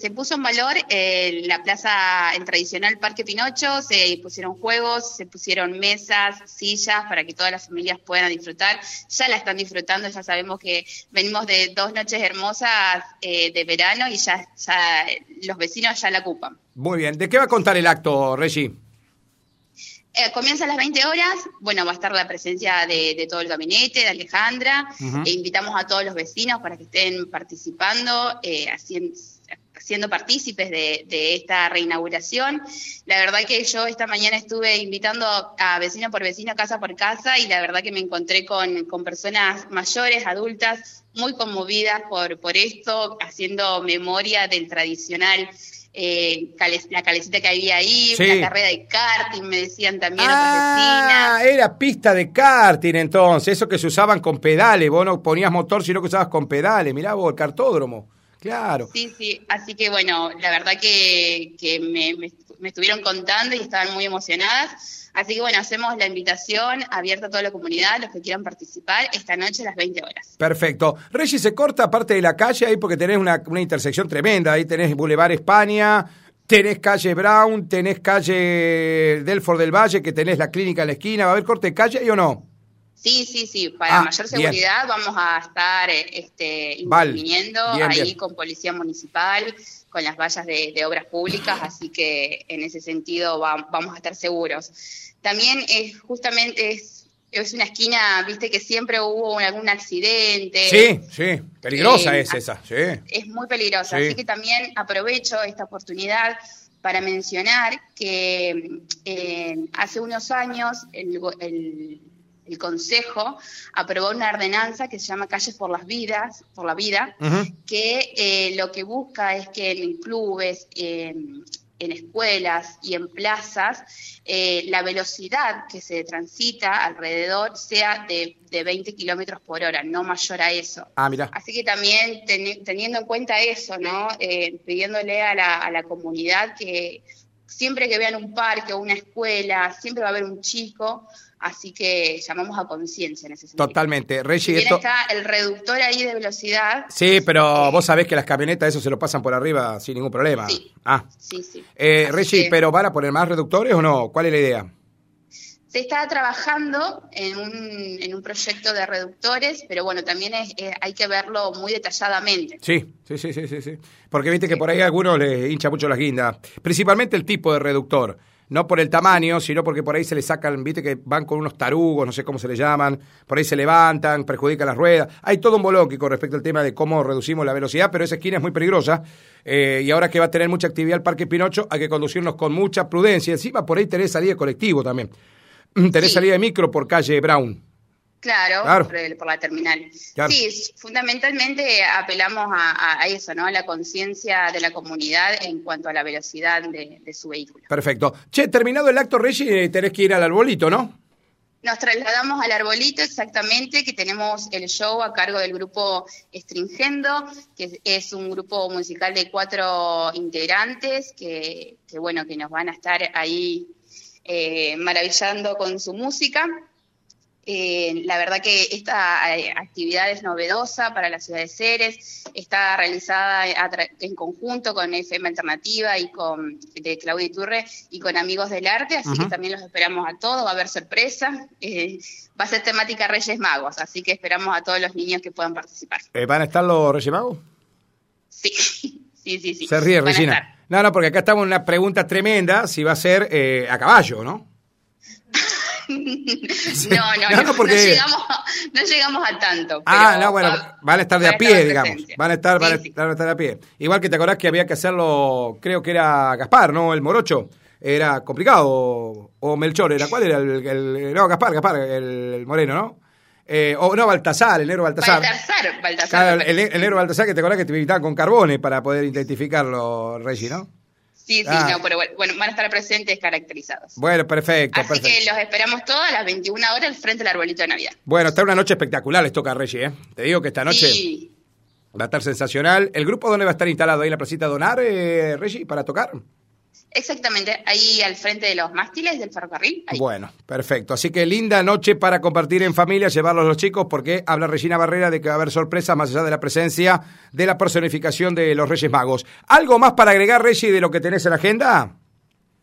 Se puso en valor eh, la plaza, el tradicional Parque Pinocho, se pusieron juegos, se pusieron mesas, sillas para que todas las familias puedan disfrutar. Ya la están disfrutando, ya sabemos que venimos de dos noches hermosas eh, de verano y ya, ya los vecinos ya la ocupan. Muy bien, ¿de qué va a contar el acto, Regi? Eh, comienza a las 20 horas, bueno, va a estar la presencia de, todo el gabinete, de Alejandra, e invitamos a todos los vecinos para que estén participando, eh, haciendo siendo partícipes de, esta reinauguración. La verdad que yo esta mañana estuve invitando a vecino por vecino, casa por casa, y la verdad que me encontré con, personas mayores, adultas, muy conmovidas por, por esto, haciendo memoria del tradicional eh, la calecita que había ahí, una carrera de karting, me decían también ah, era pista de karting entonces, eso que se usaban con pedales, vos no ponías motor, sino que usabas con pedales, mirá vos, el cartódromo. Claro. Sí, sí, así que bueno, la verdad que, me, estuvieron contando y estaban muy emocionadas. Así que bueno, hacemos la invitación abierta a toda la comunidad, los que quieran participar, esta noche a las 20 horas. Perfecto. Regis, se corta parte de la calle ahí porque tenés una, una intersección tremenda. Ahí tenés Boulevard España, tenés calle Brown, tenés calle Delford del Valle, que tenés la clínica en la esquina. ¿Va a haber corte de calle ahí o no? Sí, sí, sí. Para ah, mayor seguridad vamos a estar este, interviniendo ahí con policía municipal, con las vallas de, obras públicas, así que en ese sentido vamos a estar seguros. También es justamente es, es una esquina, viste que siempre hubo algún accidente. Sí, sí, peligrosa eh, es esa, sí. Es muy peligrosa, así que también aprovecho esta oportunidad para mencionar que eh, hace unos años el, el el Consejo aprobó una ordenanza que se llama Calles por las Vidas, por la Vida, que eh, lo que busca es que en clubes, en escuelas y en plazas, eh, la velocidad que se transita alrededor sea de, 20 kilómetros por hora, no mayor a eso. Ah, mira. Así que también teniendo en cuenta eso, ¿no? Eh, pidiéndole a la, a la comunidad que siempre que vean un parque o una escuela, siempre va a haber un chico Así que llamamos a conciencia en ese sentido. Totalmente. Reggie, esto... está el reductor ahí de velocidad. Sí, pero eh, vos sabés que las camionetas eso se lo pasan por arriba sin ningún problema. Sí. Ah. Sí, sí. Eh, Reggie, ¿pero van a poner más reductores o no? ¿Cuál es la idea? Se está trabajando en un, en un proyecto de reductores, pero bueno, también es, hay que verlo muy detalladamente. Sí, sí, sí, sí, sí. Porque viste que por ahí a algunos les hincha mucho las guindas. Principalmente el tipo de reductor no por el tamaño, sino porque por ahí se le sacan, viste que van con unos tarugos, no sé cómo se le llaman, por ahí se levantan, perjudican las ruedas. Hay todo un bolón con respecto al tema de cómo reducimos la velocidad, pero esa esquina es muy peligrosa. Eh, y ahora que va a tener mucha actividad el Parque Pinocho, hay que conducirnos con mucha prudencia. Encima por ahí tenés salida de colectivo también. Tenés salida de micro por calle Brown. Claro, Por, la terminal. Sí, fundamentalmente apelamos a, eso, ¿no? A la conciencia de la comunidad en cuanto a la velocidad de, su vehículo. Perfecto. Che, terminado el acto, Reggie, tenés que ir al arbolito, ¿no? Nos trasladamos al arbolito exactamente, que tenemos el show a cargo del grupo Stringendo, que es un grupo musical de cuatro integrantes que, bueno, que nos van a estar ahí eh, maravillando con su música. Eh, la verdad que esta eh, actividad es novedosa para la ciudad de Ceres, está realizada en conjunto con FM Alternativa y con de Claudia Iturre y con Amigos del Arte, así que también los esperamos a todos, va a haber sorpresa, eh, va a ser temática Reyes Magos, así que esperamos a todos los niños que puedan participar. ¿Van a estar los Reyes Magos? Sí, sí, sí, sí. Se ríe, Regina. No, no, porque acá estamos en una pregunta tremenda, si va a ser a caballo, ¿no? no, no, no, porque... no, llegamos, a tanto. Ah, no, bueno, van a estar de a pie, digamos. Van a estar, van, a estar de a pie. Igual que te acordás que había que hacerlo, creo que era Gaspar, ¿no? El morocho. Era complicado. O, Melchor, ¿era cuál era? El, no, Gaspar, Gaspar, el, moreno, ¿no? Eh, o no, Baltasar, el negro Baltasar. Baltasar, Baltasar. el, el, negro Baltasar que te acordás que te invitaban con carbones para poder identificarlo, Reggie, ¿no? Sí, sí, ah. no, pero bueno, van a estar presentes caracterizados. Bueno, perfecto. Así que los esperamos todos a las 21 horas frente al arbolito de Navidad. Bueno, está una noche espectacular, les toca a Reggie, ¿eh? Te digo que esta noche va a estar sensacional. ¿El grupo dónde va a estar instalado? ¿Ahí en la placita Donar, eh, Reggie, para tocar? Exactamente, ahí al frente de los mástiles del ferrocarril. Bueno, perfecto. Así que linda noche para compartir en familia, llevarlos los chicos, porque habla Regina Barrera de que va a haber sorpresas más allá de la presencia de la personificación de los Reyes Magos. ¿Algo más para agregar, Regi, de lo que tenés en la agenda?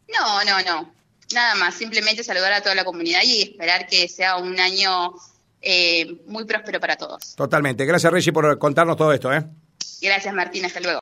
No, no, no. Nada más, simplemente saludar a toda la comunidad y esperar que sea un año eh, muy próspero para todos. Totalmente. Gracias, Regi, por contarnos todo esto. ¿eh? Gracias, Martín. Hasta luego.